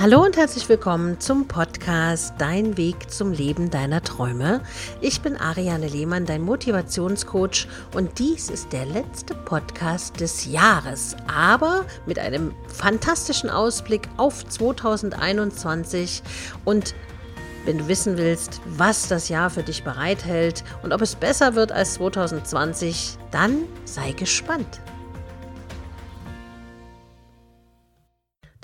Hallo und herzlich willkommen zum Podcast Dein Weg zum Leben deiner Träume. Ich bin Ariane Lehmann, dein Motivationscoach und dies ist der letzte Podcast des Jahres, aber mit einem fantastischen Ausblick auf 2021 und wenn du wissen willst, was das Jahr für dich bereithält und ob es besser wird als 2020, dann sei gespannt.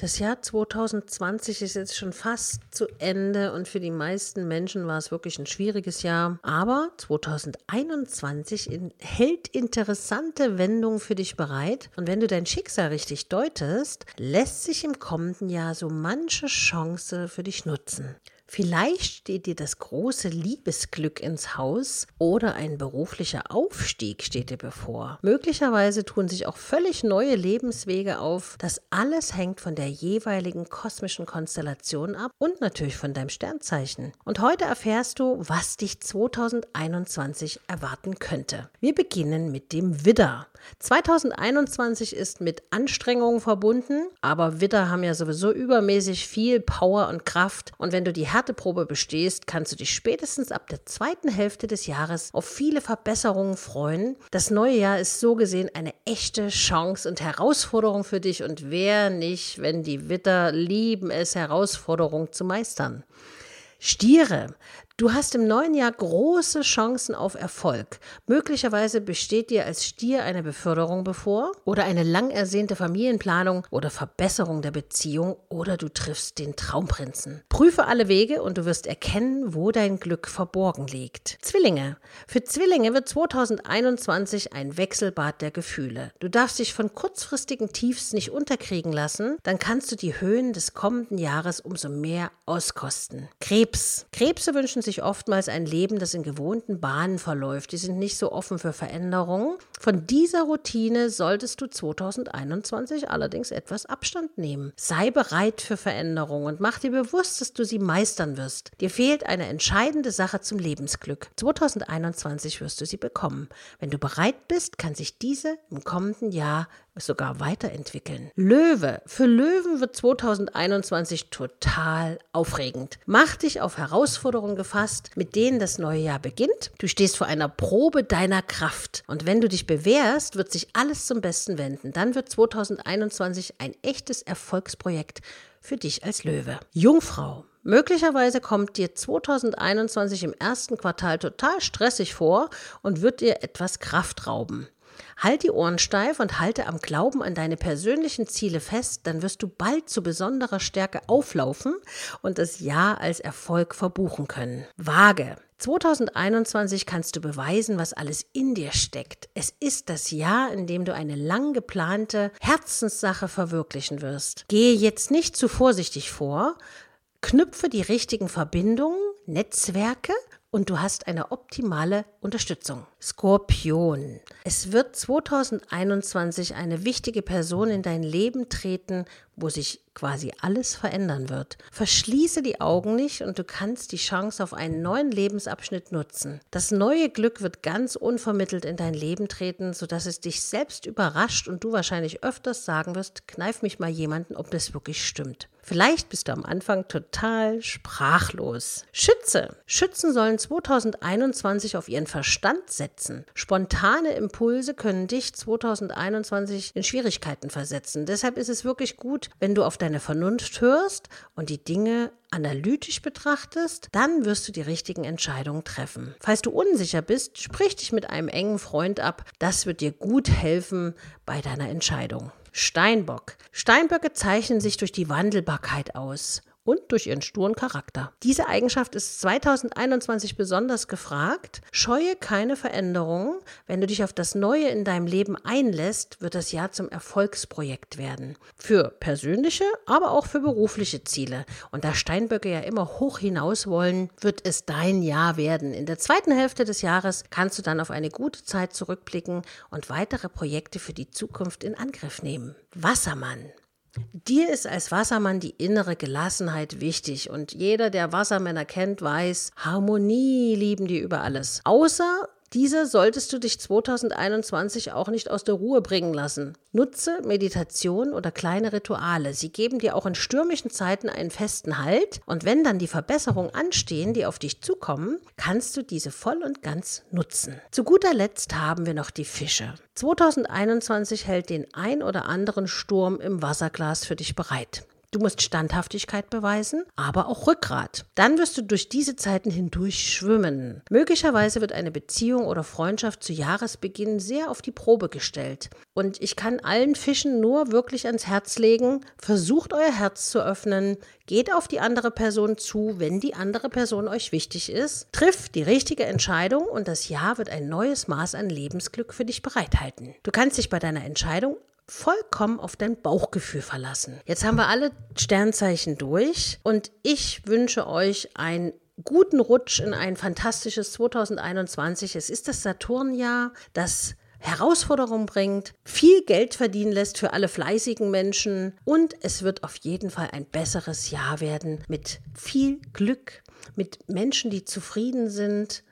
Das Jahr 2020 ist jetzt schon fast zu Ende und für die meisten Menschen war es wirklich ein schwieriges Jahr. Aber 2021 hält interessante Wendungen für dich bereit. Und wenn du dein Schicksal richtig deutest, lässt sich im kommenden Jahr so manche Chance für dich nutzen. Vielleicht steht dir das große Liebesglück ins Haus oder ein beruflicher Aufstieg steht dir bevor. Möglicherweise tun sich auch völlig neue Lebenswege auf. Das alles hängt von der jeweiligen kosmischen Konstellation ab und natürlich von deinem Sternzeichen. Und heute erfährst du, was dich 2021 erwarten könnte. Wir beginnen mit dem Widder. 2021 ist mit Anstrengungen verbunden, aber Widder haben ja sowieso übermäßig viel Power und Kraft und wenn du die Härteprobe bestehst, kannst du dich spätestens ab der zweiten Hälfte des Jahres auf viele Verbesserungen freuen. Das neue Jahr ist so gesehen eine echte Chance und Herausforderung für dich und wer nicht, wenn die Widder lieben es, Herausforderungen zu meistern. Stiere, Du hast im neuen Jahr große Chancen auf Erfolg. Möglicherweise besteht dir als Stier eine Beförderung bevor oder eine lang ersehnte Familienplanung oder Verbesserung der Beziehung oder du triffst den Traumprinzen. Prüfe alle Wege und du wirst erkennen, wo dein Glück verborgen liegt. Zwillinge. Für Zwillinge wird 2021 ein Wechselbad der Gefühle. Du darfst dich von kurzfristigen Tiefs nicht unterkriegen lassen, dann kannst du die Höhen des kommenden Jahres umso mehr auskosten. Krebs. Krebse wünschen sich oftmals ein Leben, das in gewohnten Bahnen verläuft. Die sind nicht so offen für Veränderungen. Von dieser Routine solltest du 2021 allerdings etwas Abstand nehmen. Sei bereit für Veränderungen und mach dir bewusst, dass du sie meistern wirst. Dir fehlt eine entscheidende Sache zum Lebensglück. 2021 wirst du sie bekommen. Wenn du bereit bist, kann sich diese im kommenden Jahr sogar weiterentwickeln. Löwe. Für Löwen wird 2021 total aufregend. Mach dich auf Herausforderungen gefasst, mit denen das neue Jahr beginnt. Du stehst vor einer Probe deiner Kraft. Und wenn du dich bewährst, wird sich alles zum Besten wenden. Dann wird 2021 ein echtes Erfolgsprojekt für dich als Löwe. Jungfrau. Möglicherweise kommt dir 2021 im ersten Quartal total stressig vor und wird dir etwas Kraft rauben. Halt die Ohren steif und halte am Glauben an deine persönlichen Ziele fest, dann wirst du bald zu besonderer Stärke auflaufen und das Jahr als Erfolg verbuchen können. Waage. 2021 kannst du beweisen, was alles in dir steckt. Es ist das Jahr, in dem du eine lang geplante Herzenssache verwirklichen wirst. Gehe jetzt nicht zu vorsichtig vor, knüpfe die richtigen Verbindungen, Netzwerke und du hast eine optimale Unterstützung. Skorpion. Es wird 2021 eine wichtige Person in dein Leben treten, wo sich quasi alles verändern wird. Verschließe die Augen nicht und du kannst die Chance auf einen neuen Lebensabschnitt nutzen. Das neue Glück wird ganz unvermittelt in dein Leben treten, sodass es dich selbst überrascht und du wahrscheinlich öfters sagen wirst, kneif mich mal jemanden, ob das wirklich stimmt. Vielleicht bist du am Anfang total sprachlos. Schütze. Schützen sollen 2021 auf ihren Verstand setzen. Spontane Impulse können dich 2021 in Schwierigkeiten versetzen. Deshalb ist es wirklich gut, wenn du auf deine Vernunft hörst und die Dinge analytisch betrachtest, dann wirst du die richtigen Entscheidungen treffen. Falls du unsicher bist, sprich dich mit einem engen Freund ab. Das wird dir gut helfen bei deiner Entscheidung. Steinbock. Steinböcke zeichnen sich durch die Wandelbarkeit aus und durch ihren sturen Charakter. Diese Eigenschaft ist 2021 besonders gefragt. Scheue keine Veränderungen. Wenn du dich auf das Neue in deinem Leben einlässt, wird das Jahr zum Erfolgsprojekt werden. Für persönliche, aber auch für berufliche Ziele. Und da Steinböcke ja immer hoch hinaus wollen, wird es dein Jahr werden. In der zweiten Hälfte des Jahres kannst du dann auf eine gute Zeit zurückblicken und weitere Projekte für die Zukunft in Angriff nehmen. Wassermann. Dir ist als Wassermann die innere Gelassenheit wichtig und jeder, der Wassermänner kennt, weiß, Harmonie lieben die über alles. Außer dieser solltest du dich 2021 auch nicht aus der Ruhe bringen lassen. Nutze Meditation oder kleine Rituale. Sie geben dir auch in stürmischen Zeiten einen festen Halt und wenn dann die Verbesserungen anstehen, die auf dich zukommen, kannst du diese voll und ganz nutzen. Zu guter Letzt haben wir noch die Fische. 2021 hält den ein oder anderen Sturm im Wasserglas für dich bereit. Du musst Standhaftigkeit beweisen, aber auch Rückgrat. Dann wirst du durch diese Zeiten hindurch schwimmen. Möglicherweise wird eine Beziehung oder Freundschaft zu Jahresbeginn sehr auf die Probe gestellt. Und ich kann allen Fischen nur wirklich ans Herz legen, versucht euer Herz zu öffnen, geht auf die andere Person zu, wenn die andere Person euch wichtig ist, trifft die richtige Entscheidung und das Jahr wird ein neues Maß an Lebensglück für dich bereithalten. Du kannst dich bei deiner Entscheidung vollkommen auf dein Bauchgefühl verlassen. Jetzt haben wir alle Sternzeichen durch und ich wünsche euch einen guten Rutsch in ein fantastisches 2021. Es ist das Saturnjahr, das Herausforderungen bringt, viel Geld verdienen lässt für alle fleißigen Menschen und es wird auf jeden Fall ein besseres Jahr werden mit viel Glück, mit Menschen, die zufrieden sind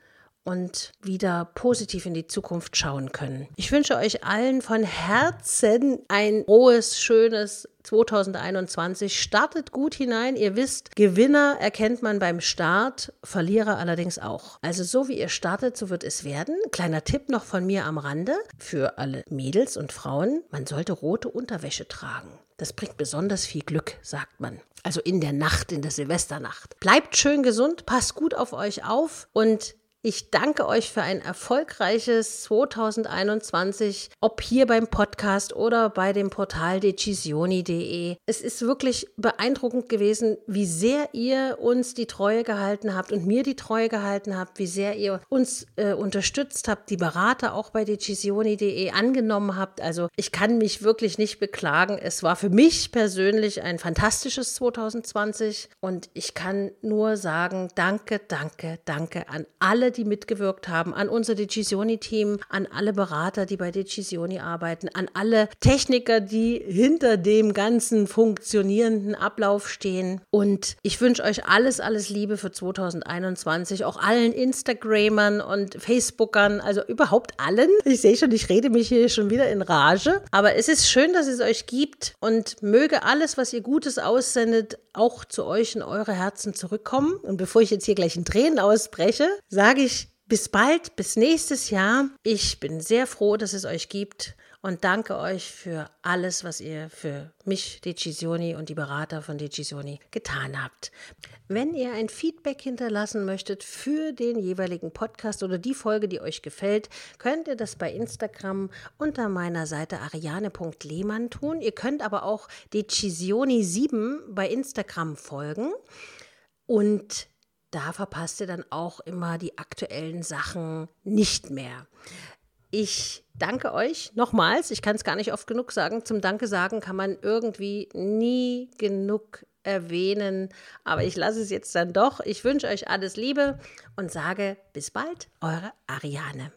und wieder positiv in die Zukunft schauen können. Ich wünsche euch allen von Herzen ein rohes, schönes 2021. Startet gut hinein. Ihr wisst, Gewinner erkennt man beim Start, Verlierer allerdings auch. Also so wie ihr startet, so wird es werden. Kleiner Tipp noch von mir am Rande für alle Mädels und Frauen. Man sollte rote Unterwäsche tragen. Das bringt besonders viel Glück, sagt man. Also in der Nacht, in der Silvesternacht. Bleibt schön gesund, passt gut auf euch auf und ich danke euch für ein erfolgreiches 2021, ob hier beim Podcast oder bei dem Portal decisioni.de. Es ist wirklich beeindruckend gewesen, wie sehr ihr uns die Treue gehalten habt und mir die Treue gehalten habt, wie sehr ihr uns äh, unterstützt habt, die Berater auch bei decisioni.de angenommen habt. Also ich kann mich wirklich nicht beklagen. Es war für mich persönlich ein fantastisches 2020 und ich kann nur sagen, danke, danke, danke an alle, die mitgewirkt haben, an unser Decisioni-Team, an alle Berater, die bei Decisioni arbeiten, an alle Techniker, die hinter dem ganzen funktionierenden Ablauf stehen. Und ich wünsche euch alles, alles Liebe für 2021, auch allen Instagramern und Facebookern, also überhaupt allen. Ich sehe schon, ich rede mich hier schon wieder in Rage. Aber es ist schön, dass es euch gibt und möge alles, was ihr Gutes aussendet, auch zu euch in eure Herzen zurückkommen. Und bevor ich jetzt hier gleich in Tränen ausbreche, sage ich bis bald, bis nächstes Jahr. Ich bin sehr froh, dass es euch gibt und danke euch für alles, was ihr für mich, Decisioni und die Berater von Decisioni getan habt. Wenn ihr ein Feedback hinterlassen möchtet für den jeweiligen Podcast oder die Folge, die euch gefällt, könnt ihr das bei Instagram unter meiner Seite ariane.lehmann tun. Ihr könnt aber auch Decisioni7 bei Instagram folgen und da verpasst ihr dann auch immer die aktuellen Sachen nicht mehr. Ich danke euch nochmals. Ich kann es gar nicht oft genug sagen. Zum Danke sagen kann man irgendwie nie genug erwähnen. Aber ich lasse es jetzt dann doch. Ich wünsche euch alles Liebe und sage bis bald, eure Ariane.